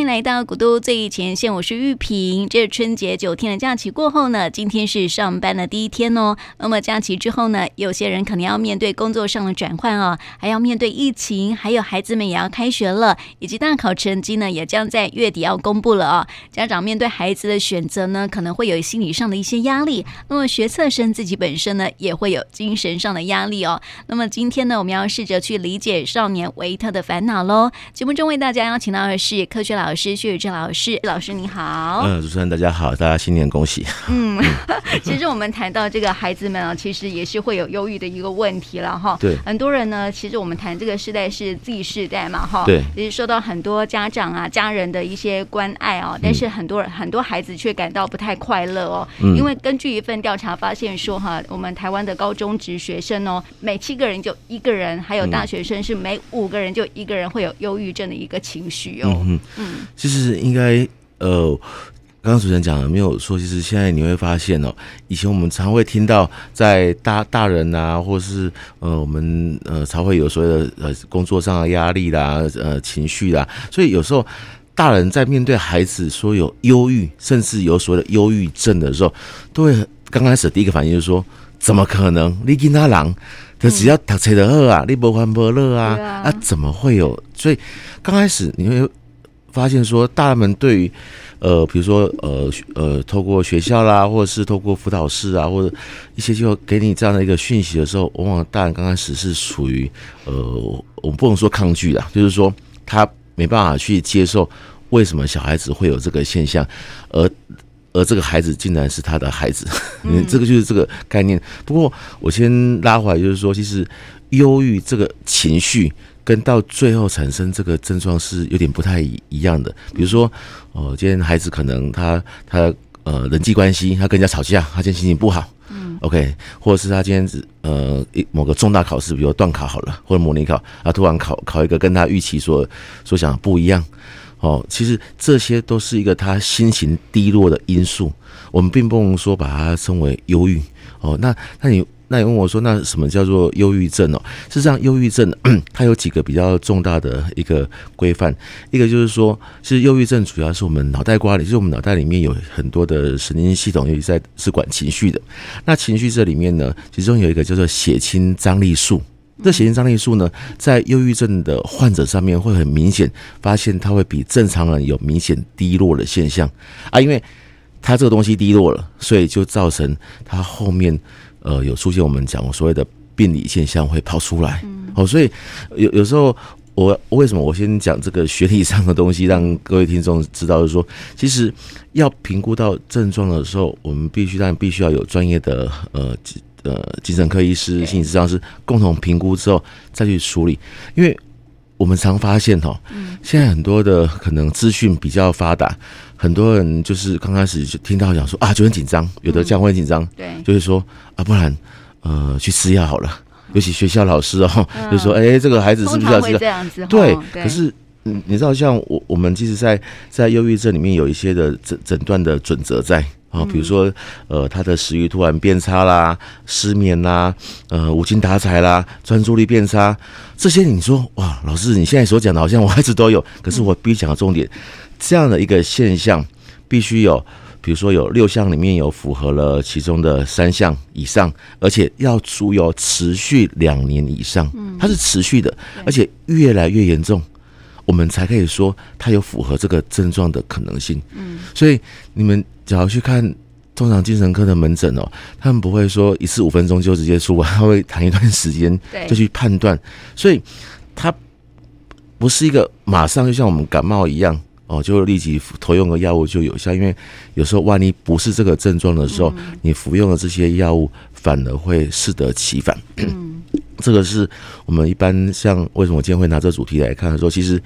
欢迎来到古都最前线，我是玉萍。这春节九天的假期过后呢，今天是上班的第一天哦。那么假期之后呢，有些人可能要面对工作上的转换哦，还要面对疫情，还有孩子们也要开学了，以及大考成绩呢也将在月底要公布了哦。家长面对孩子的选择呢，可能会有心理上的一些压力。那么学测生自己本身呢，也会有精神上的压力哦。那么今天呢，我们要试着去理解少年维特的烦恼喽。节目中为大家邀请到的是科学老师薛宇正老师，老师你好。嗯，主持人大家好，大家新年恭喜。嗯，其实我们谈到这个孩子们啊，其实也是会有忧郁的一个问题了哈。对，很多人呢，其实我们谈这个世代是 Z 世代嘛哈。对，其实受到很多家长啊、家人的一些关爱啊，但是很多人、嗯、很多孩子却感到不太快乐哦。嗯。因为根据一份调查发现说哈，我们台湾的高中职学生哦，每七个人就一个人，还有大学生是每五个人就一个人会有忧郁症的一个情绪哦。嗯嗯。其实应该呃，刚刚主持人讲的没有说。其实现在你会发现哦，以前我们常会听到在大大人啊，或是呃我们呃才会有所谓的呃工作上的压力啦，呃情绪啦，所以有时候大人在面对孩子说有忧郁，甚至有所谓的忧郁症的时候，都会刚开始第一个反应就是说，怎么可能？你跟他狼，他只要读册的好啊，你不欢不乐啊，啊怎么会有？所以刚开始你会。发现说，大人们对于，呃，比如说，呃，呃，透过学校啦，或者是透过辅导室啊，或者一些就给你这样的一个讯息的时候，往往大人刚开始是属于，呃，我们不能说抗拒啦，就是说他没办法去接受为什么小孩子会有这个现象，而而这个孩子竟然是他的孩子，嗯，这个就是这个概念。不过我先拉回来，就是说，其实忧郁这个情绪。跟到最后产生这个症状是有点不太一样的，比如说，哦，今天孩子可能他他呃人际关系他跟人家吵架，他今天心情不好，嗯，OK，或者是他今天呃一某个重大考试，比如段考好了，或者模拟考，啊突然考考一个跟他预期所所想的不一样，哦，其实这些都是一个他心情低落的因素，我们并不能说把它称为忧郁，哦，那那你。那你问我说，那什么叫做忧郁症哦？事实上，忧郁症 它有几个比较重大的一个规范。一个就是说，其实忧郁症主要是我们脑袋瓜里，就是我们脑袋里面有很多的神经系统，尤其在是管情绪的。那情绪这里面呢，其中有一个叫做血清张力素。这血清张力素呢，在忧郁症的患者上面会很明显发现，它会比正常人有明显低落的现象啊，因为它这个东西低落了，所以就造成它后面。呃，有出现我们讲所谓的病理现象会跑出来，哦，所以有有时候我为什么我先讲这个学理上的东西，让各位听众知道，就是说，其实要评估到症状的时候，我们必须但必须要有专业的呃呃精神科医师、心理治疗师共同评估之后再去处理，因为我们常发现哦，现在很多的可能资讯比较发达。很多人就是刚开始就听到讲说啊，就很紧张，有的家长会很紧张，对，就是说啊，不然呃去吃药好了。尤其学校老师哦，就说哎，这个孩子是不是要吃？对，可是嗯，你知道像我我们其实在在忧郁症里面有一些的诊诊断的准则在啊，比如说呃他的食欲突然变差啦，失眠啦，呃无精打采啦，专注力变差，这些你说哇，老师你现在所讲的好像我孩子都有，可是我必须讲个重点。这样的一个现象，必须有，比如说有六项里面有符合了其中的三项以上，而且要足有持续两年以上，它是持续的，而且越来越严重，我们才可以说它有符合这个症状的可能性。嗯，所以你们只要去看通常精神科的门诊哦，他们不会说一次五分钟就直接出来，他会谈一段时间就去判断，所以它不是一个马上就像我们感冒一样。哦，就立即投用个药物就有效，因为有时候万一不是这个症状的时候，你服用了这些药物反而会适得其反。嗯，这个是我们一般像为什么我今天会拿这主题来看的时候，其实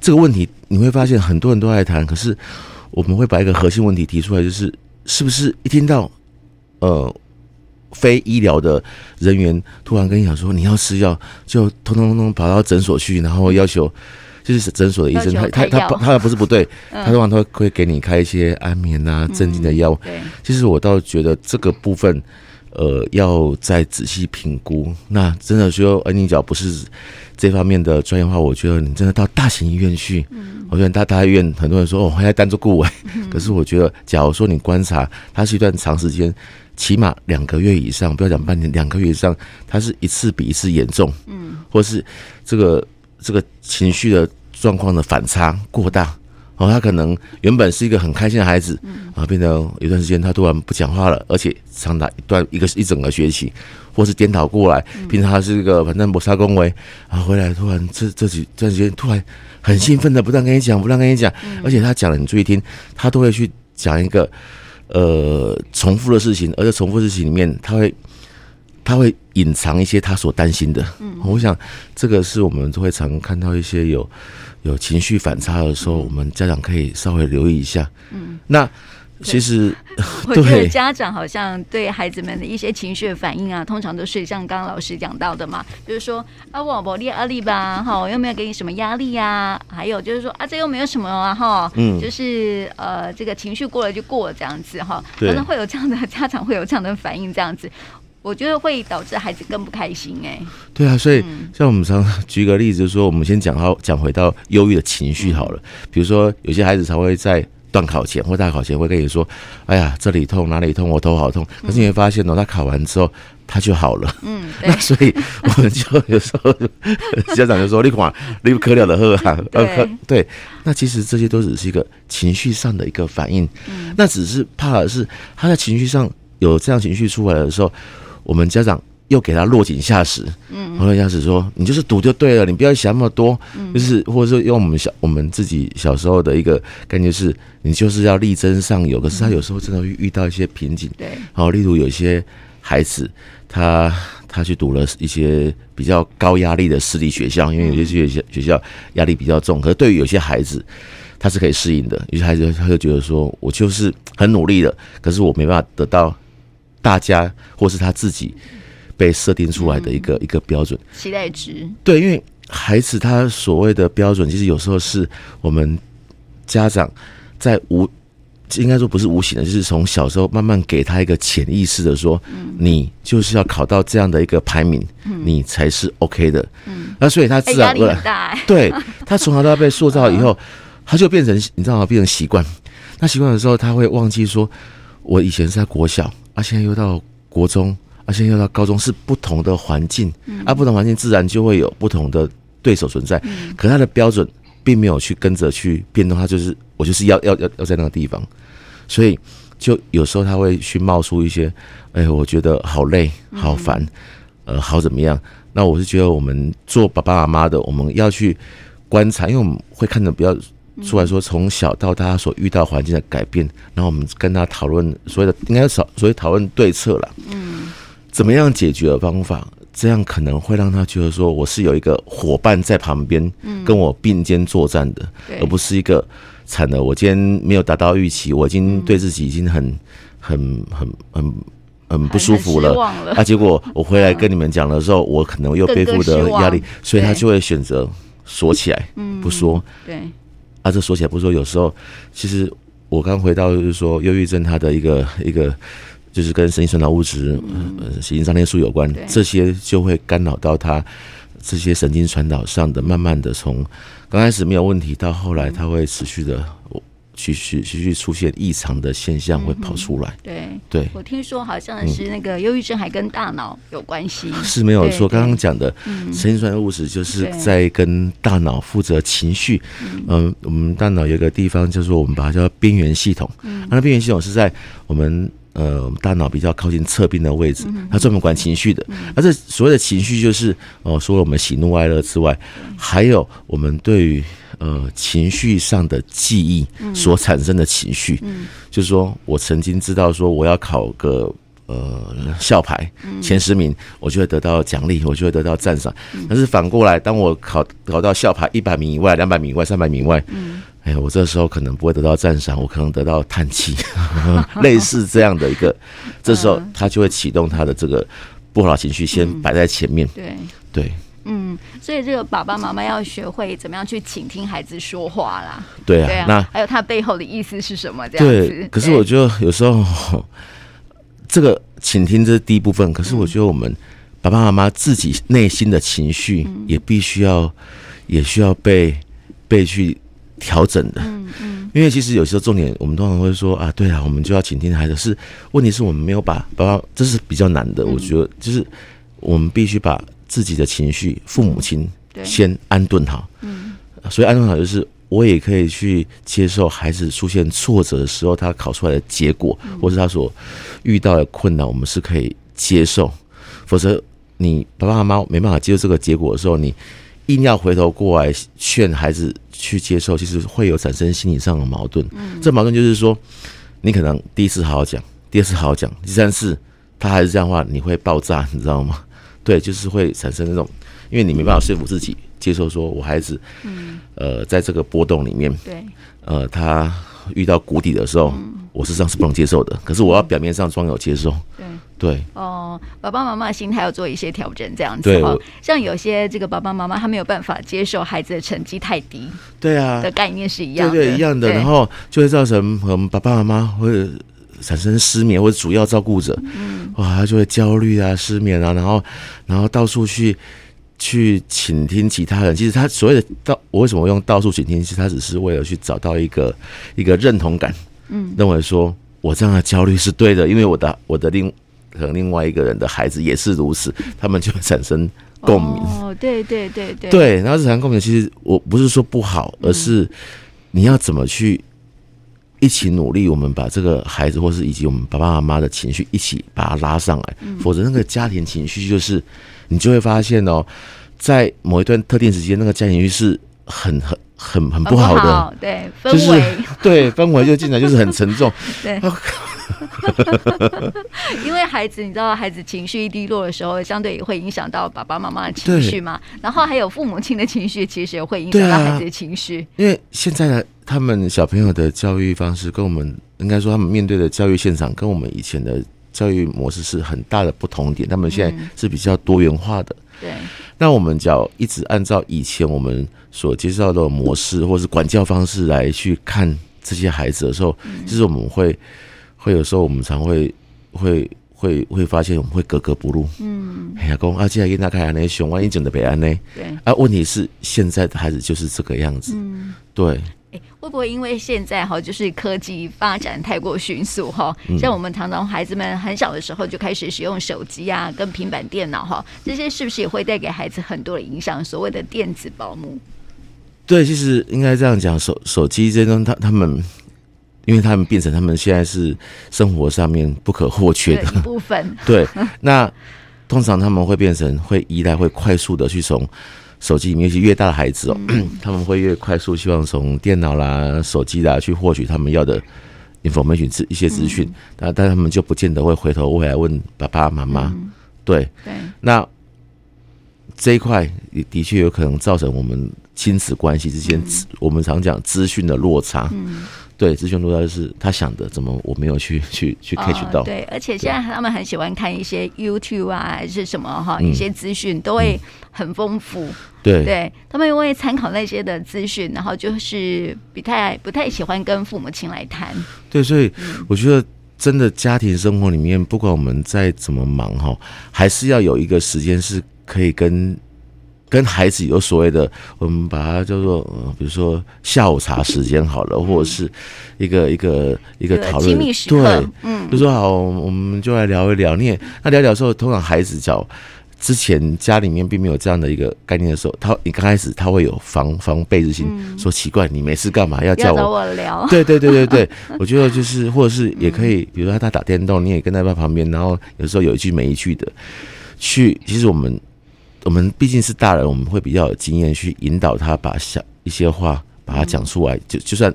这个问题你会发现很多人都在谈，可是我们会把一个核心问题提出来，就是是不是一听到呃非医疗的人员突然跟你讲说你要吃药，就通通通跑到诊所去，然后要求。就是诊所的医生，他他他他他不是不对，他通常他会给你开一些安眠啊、镇静的药。对，其实我倒觉得这个部分，呃，要再仔细评估。那真的说，呃，你只要不是这方面的专业化，我觉得你真的到大型医院去。嗯，我觉得大大医院很多人说哦，还要单做顾问。可是我觉得，假如说你观察，它是一段长时间，起码两个月以上，不要讲半年，两个月以上，它是一次比一次严重。嗯，或是这个这个情绪的状况的反差过大。哦，他可能原本是一个很开心的孩子，啊，变成一段时间他突然不讲话了，而且长达一段一个一整个学期，或是颠倒过来，平常他是一个反正不杀恭维，啊，回来突然这这几段时间突然很兴奋的，不断跟你讲，不断跟你讲，而且他讲了你注意听，他都会去讲一个呃重复的事情，而且重复的事情里面他会。他会隐藏一些他所担心的，嗯，我想这个是我们都会常看到一些有有情绪反差的时候，我们家长可以稍微留意一下，嗯，那其实 我觉得家长好像对孩子们的一些情绪的反应啊，通常都是像刚刚老师讲到的嘛，就是说啊，我不列压力吧，哈，我又没有给你什么压力呀，还有就是说啊，这又没有什么啊，哈，嗯，就是呃，这个情绪过了就过了这样子哈，可能会有这样的家长会有这样的反应这样子。我觉得会导致孩子更不开心哎。对啊，所以像我们常举个例子，说我们先讲到讲回到忧郁的情绪好了。比如说有些孩子才会在段考前或大考前会跟你说：“哎呀，这里痛，哪里痛，我头好痛。”可是你会发现哦，他考完之后他就好了。嗯，那所以我们就有时候家长就说：“你管，你不可了的喝啊。”对对，那其实这些都只是一个情绪上的一个反应。嗯，那只是怕的是他在情绪上有这样情绪出来的时候。我们家长又给他落井下石，嗯，落井下石说：“你就是赌就对了，你不要想那么多。”嗯就是或者说用我们小我们自己小时候的一个感觉是，你就是要力争上游。可是他有时候真的会遇到一些瓶颈，对。好，例如有些孩子，他他去读了一些比较高压力的私立学校，因为有些学校学校压力比较重。可是对于有些孩子，他是可以适应的。有些孩子他就觉得说：“我就是很努力的，可是我没办法得到。”大家或是他自己被设定出来的一个、嗯、一个标准期待值，对，因为孩子他所谓的标准，其实有时候是我们家长在无应该说不是无形的，就是从小时候慢慢给他一个潜意识的说，嗯、你就是要考到这样的一个排名，嗯、你才是 OK 的。嗯，那所以他自然而然，欸、对他从小到大被塑造以后，他就变成你知道吗？变成习惯。那习惯的时候，他会忘记说，我以前是在国小。啊，现在又到国中，啊，现在又到高中，是不同的环境，啊，不同环境自然就会有不同的对手存在。可他的标准并没有去跟着去变动，他就是我就是要要要要在那个地方，所以就有时候他会去冒出一些，哎，我觉得好累、好烦，呃，好怎么样？那我是觉得我们做爸爸妈妈的，我们要去观察，因为我们会看的比较。出来说，从小到大所遇到环境的改变，然后我们跟他讨论所谓的应该少所谓讨论对策了。嗯，怎么样解决的方法？这样可能会让他觉得说，我是有一个伙伴在旁边，跟我并肩作战的，而不是一个惨的。我今天没有达到预期，我已经对自己已经很很很很很不舒服了。啊，结果我回来跟你们讲的时候，我可能又背负的压力，所以他就会选择锁起来，不说。对。啊，这说起来不是说，有时候其实我刚回到就是说，忧郁症它的一个一个就是跟神经传导物质、呃神经张天数有关，这些就会干扰到他这些神经传导上的，慢慢的从刚开始没有问题，到后来它会持续的。继续继续出现异常的现象会跑出来，对、嗯、对，对我听说好像是那个忧郁症还跟大脑有关系，嗯、是没有说。刚刚讲的神经传导物质就是在跟大脑负责情绪，嗯、呃，我们大脑有一个地方就是我们把它叫边缘系统，嗯，那边缘系统是在我们呃大脑比较靠近侧边的位置，它专门管情绪的，而这所谓的情绪就是哦、呃，除了我们喜怒哀乐之外，还有我们对于。呃，情绪上的记忆所产生的情绪，嗯，就是说我曾经知道说我要考个呃校牌前十名，我就会得到奖励，我就会得到赞赏。但是反过来，当我考考到校牌一百名以外、两百名以外、三百名以外，嗯，哎，我这时候可能不会得到赞赏，我可能得到叹气，类似这样的一个，这时候他就会启动他的这个不好的情绪，先摆在前面，对。对。嗯，所以这个爸爸妈妈要学会怎么样去倾听孩子说话啦。对啊，对啊，那还有他背后的意思是什么？这样子。对，可是我觉得有时候这个倾听这是第一部分，可是我觉得我们爸爸妈妈自己内心的情绪也必须要，也需要被被去调整的。嗯嗯，因为其实有时候重点，我们通常会说啊，对啊，我们就要倾听孩子。是问题是我们没有把爸爸，这是比较难的。我觉得就是我们必须把自己的情绪，父母亲先安顿好。嗯，所以安顿好就是。我也可以去接受孩子出现挫折的时候，他考出来的结果，或是他所遇到的困难，我们是可以接受。否则，你爸爸妈妈没办法接受这个结果的时候，你硬要回头过来劝孩子去接受，其实会有产生心理上的矛盾。这矛盾就是说，你可能第一次好好讲，第二次好好讲，第三次他还是这样的话，你会爆炸，你知道吗？对，就是会产生那种，因为你没办法说服自己。接受说，我孩子，嗯，呃，在这个波动里面，对，呃，他遇到谷底的时候，我实际上是不能接受的。可是我要表面上装有接受，对对。哦，爸爸妈妈心态要做一些调整，这样子。对，像有些这个爸爸妈妈他没有办法接受孩子的成绩太低，对啊，的概念是一样，对对，一样的。然后就会造成我们爸爸妈妈会产生失眠，或者主要照顾者，嗯，哇，他就会焦虑啊，失眠啊，然后然后到处去。去倾听其他人，其实他所谓的到，我为什么用到处倾听？其实他只是为了去找到一个一个认同感，嗯，认为说我这样的焦虑是对的，因为我的我的另可能另外一个人的孩子也是如此，他们就会产生共鸣。哦，对对对对，对，然后产生共鸣，其实我不是说不好，而是你要怎么去一起努力，我们把这个孩子，或是以及我们爸爸妈妈的情绪一起把它拉上来，否则那个家庭情绪就是。你就会发现哦，在某一段特定时间，那个家庭情绪是很很很很不好的，好对，就是 对氛围就进来就是很沉重，对。因为孩子，你知道，孩子情绪一低落的时候，相对也会影响到爸爸妈妈的情绪嘛。然后还有父母亲的情绪，其实也会影响到孩子的情绪。因为现在的他们小朋友的教育方式，跟我们应该说，他们面对的教育现场，跟我们以前的。教育模式是很大的不同点，他们现在是比较多元化的。对，那我们只要一直按照以前我们所接受的模式，或是管教方式来去看这些孩子的时候，其实我们会会有时候我们常会会会会发现我们会格格不入。嗯，哎呀，公啊，接下来跟大家看那熊，万一整的北安呢？对啊，问题是现在的孩子就是这个样子。嗯，对。会不会因为现在哈，就是科技发展太过迅速哈？像我们常常孩子们很小的时候就开始使用手机啊，跟平板电脑哈，这些是不是也会带给孩子很多的影响？所谓的电子保姆？对，其实应该这样讲，手手机这种他他们，因为他们变成他们现在是生活上面不可或缺的一部分。对，那通常他们会变成会依赖，会快速的去从。手机里面，尤其越大的孩子哦，嗯、他们会越快速希望从电脑啦、手机啦去获取他们要的 information 一些资讯，那、嗯、但他们就不见得会回头未来问爸爸妈妈。嗯、对，对，那这一块也的确有可能造成我们亲子关系之间，嗯、我们常讲资讯的落差。嗯对，资讯落差就是他想的，怎么我没有去 去去 catch 到？哦，对，而且现在他们很喜欢看一些 YouTube 啊，还是什么哈，一些资讯都会很丰富。嗯、对，对他们会参考那些的资讯，然后就是不太不太喜欢跟父母亲来谈。对，所以我觉得真的家庭生活里面，不管我们再怎么忙哈，还是要有一个时间是可以跟。跟孩子有所谓的，我们把它叫做，呃，比如说下午茶时间好了，或者是一个一个一个讨论，对，嗯，就说好，我们就来聊一聊。你也那聊聊的时候，通常孩子讲之前家里面并没有这样的一个概念的时候，他你刚开始他会有防防备之心，说奇怪，你没事干嘛要叫我聊？对对对对对，我觉得就是或者是也可以，比如说他打电动，你也跟在他旁边，然后有时候有一句没一句的去，其实我们。我们毕竟是大人，我们会比较有经验去引导他把小一些话把它讲出来。就就算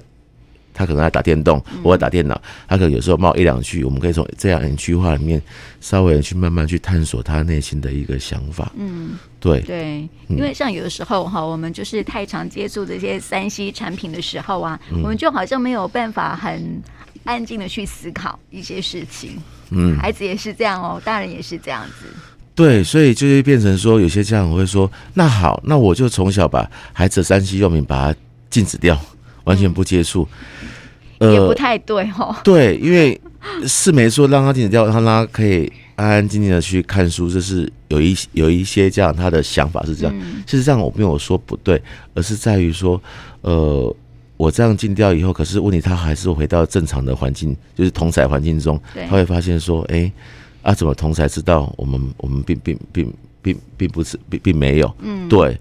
他可能在打电动或者打电脑，他可能有时候冒一两句，我们可以从这样一句话里面稍微去慢慢去探索他内心的一个想法。嗯，对对，因为像有的时候哈，我们就是太常接触这些三 C 产品的时候啊，我们就好像没有办法很安静的去思考一些事情。嗯，孩子也是这样哦，大人也是这样子。对，所以就会变成说，有些家长会说：“那好，那我就从小把孩子的三 C 用品把它禁止掉，完全不接触。”呃，也不太对哦。对，因为是没错，让他禁止掉，让他可以安安静静的去看书，这是有一有一些家长他的想法是这样。嗯、事实上，我没有说不对，而是在于说，呃，我这样禁掉以后，可是问题他还是回到正常的环境，就是同彩环境中，对他会发现说，哎、欸，啊，怎么同才知道我们我们并并并并并不是并并没有，嗯，对，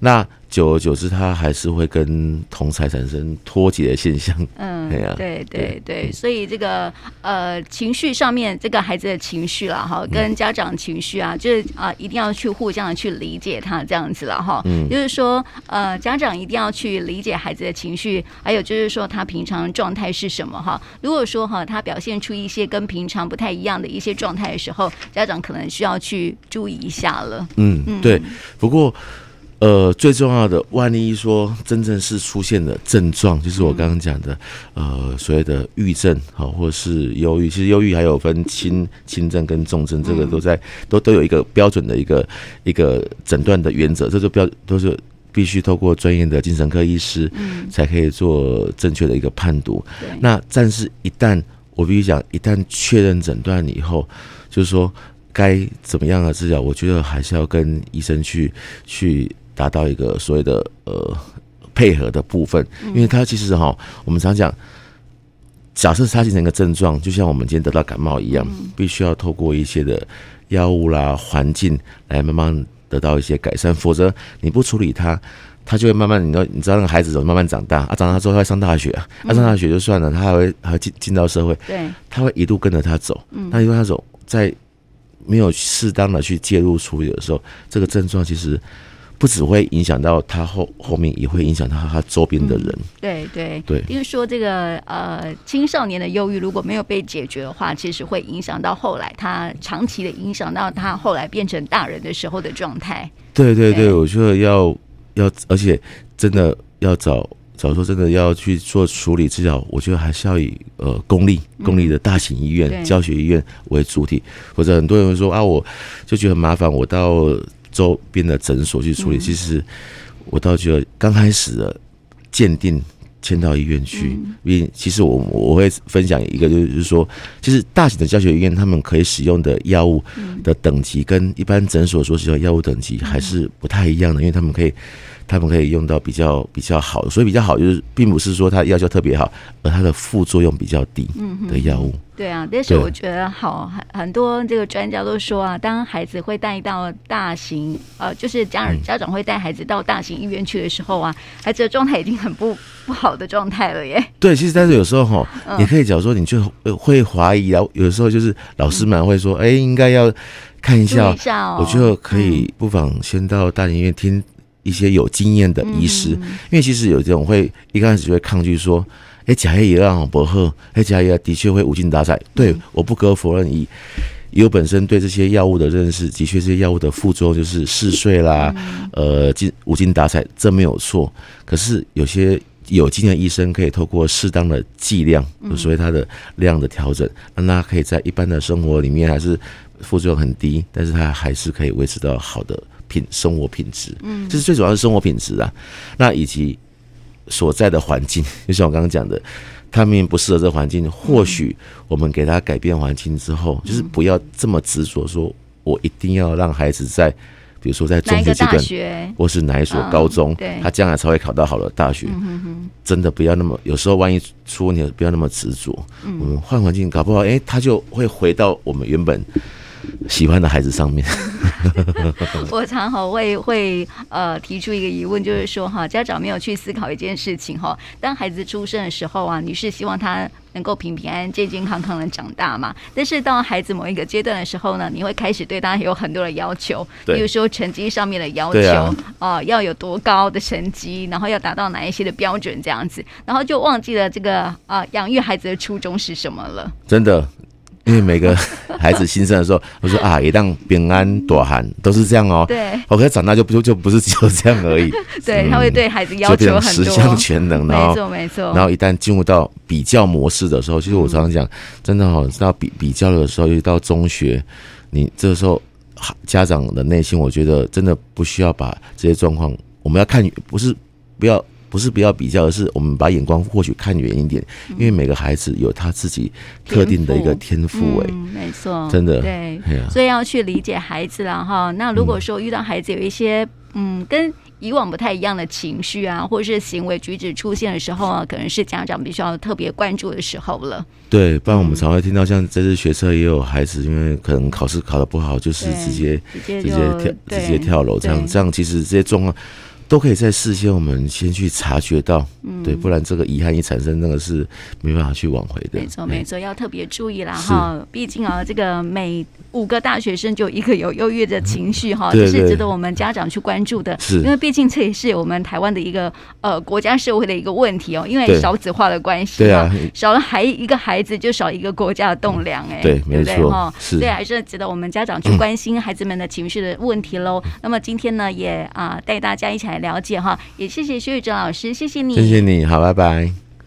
那。久而久之，他还是会跟同才产生脱节的现象。嗯，对啊，对对对，所以这个呃情绪上面，这个孩子的情绪啦，哈，跟家长情绪啊，就是啊、呃，一定要去互相的去理解他这样子了哈。嗯，就是说呃，家长一定要去理解孩子的情绪，还有就是说他平常状态是什么哈。如果说哈他表现出一些跟平常不太一样的一些状态的时候，家长可能需要去注意一下了。嗯嗯，对。不过。呃，最重要的，万一说真正是出现的症状，就是我刚刚讲的，呃，所谓的郁症，好，或是忧郁。其实忧郁还有分轻轻症跟重症，这个都在都都有一个标准的一个一个诊断的原则，这就标都是必须透过专业的精神科医师，才可以做正确的一个判读。那但是，一旦我必须讲，一旦确认诊断以后，就是说该怎么样的治疗，我觉得还是要跟医生去去。达到一个所谓的呃配合的部分，因为它其实哈，我们常讲，假设它形成一个症状，就像我们今天得到感冒一样，必须要透过一些的药物啦、环境来慢慢得到一些改善，否则你不处理它，他就会慢慢，你知道，你知道那个孩子怎么慢慢长大啊？长大之后他会上大学啊，啊，上大学就算了，他还会还会进进到社会，对，他会一路跟着他走，那因为他走在没有适当的去介入处理的时候，这个症状其实。不只会影响到他后后面，也会影响到他周边的人。嗯、对对对，因为说这个呃青少年的忧郁如果没有被解决的话，其实会影响到后来他长期的影响到他后来变成大人的时候的状态。对对对，对我觉得要要，而且真的要找找说真的要去做处理治疗，我觉得还是要以呃公立公立的大型医院、嗯、教学医院为主体，或者很多人会说啊，我就觉得很麻烦，我到。周边的诊所去处理，其实我倒觉得刚开始的鉴定迁到医院去，因为其实我我会分享一个，就是说，其实大型的教学医院他们可以使用的药物的等级，跟一般诊所所使用的药物等级还是不太一样的，因为他们可以。他们可以用到比较比较好的，所以比较好就是，并不是说它药效特别好，而它的副作用比较低的药物。对啊，但是我觉得好很很多这个专家都说啊，当孩子会带到大型呃，就是家长家长会带孩子到大型医院去的时候啊，孩子的状态已经很不不好的状态了耶。对，其实但是有时候哈，也可以假如说你就会怀疑啊，有的时候就是老师们会说，哎，应该要看一下，我觉得可以不妨先到大型医院听。一些有经验的医师，因为其实有这种会一开始就会抗拒说，哎，假药也让不喝，哎，假药的确会无精打采。对，我不可否认，以以我本身对这些药物的认识，的确这些药物的副作用就是嗜睡啦，呃，精无精打采，这没有错。可是有些有经验的医生可以透过适当的剂量，所以它的量的调整，让他可以在一般的生活里面还是副作用很低，但是他还是可以维持到好的。品生活品质，嗯，这是最主要是生活品质啊。那以及所在的环境，就像我刚刚讲的，他明明不适合这个环境，或许我们给他改变环境之后，就是不要这么执着，说我一定要让孩子在，比如说在中学阶段，或是哪一所高中，对，他将来才会考到好的大学。真的不要那么，有时候万一出问题，不要那么执着。我们换环境，搞不好，哎，他就会回到我们原本。喜欢的孩子上面，我常好会会呃提出一个疑问，就是说哈，家长没有去思考一件事情哈，当孩子出生的时候啊，你是希望他能够平平安安、健健康康的长大嘛？但是到孩子某一个阶段的时候呢，你会开始对他有很多的要求，比如说成绩上面的要求啊，要有多高的成绩，然后要达到哪一些的标准这样子，然后就忘记了这个啊养育孩子的初衷是什么了。真的。因为每个 孩子新生的时候，我说啊，一旦平安躲寒都是这样哦。对，OK，长大就不就不是只有这样而已。对，他会对孩子要求很多，十项全能。没错，没错。然后一旦进入到比较模式的时候，其实我常常讲，真的哦，到比比较的时候，又到中学，你这个时候家长的内心，我觉得真的不需要把这些状况，我们要看，不是不要。不是不要比较，而是我们把眼光或许看远一点，因为每个孩子有他自己特定的一个天赋，哎，没错，真的，对，所以要去理解孩子了哈。那如果说遇到孩子有一些嗯跟以往不太一样的情绪啊，或者是行为举止出现的时候啊，可能是家长必须要特别关注的时候了。对，不然我们常会听到，像这次学车也有孩子，因为可能考试考得不好，就是直接直接直接跳直接跳楼，这样这样，其实这些状况。都可以在事先，我们先去察觉到，嗯，对，不然这个遗憾一产生，那个是没办法去挽回的。没错，没错，要特别注意啦哈。毕竟啊，这个每五个大学生就一个有忧郁的情绪哈，这是值得我们家长去关注的。是，因为毕竟这也是我们台湾的一个呃国家社会的一个问题哦。因为少子化的关系，对啊，少了孩一个孩子，就少一个国家的栋梁哎。对，没错哈。是，所以还是值得我们家长去关心孩子们的情绪的问题喽。那么今天呢，也啊带大家一起来。了解哈，也谢谢薛宇哲老师，谢谢你，谢谢你好，拜拜。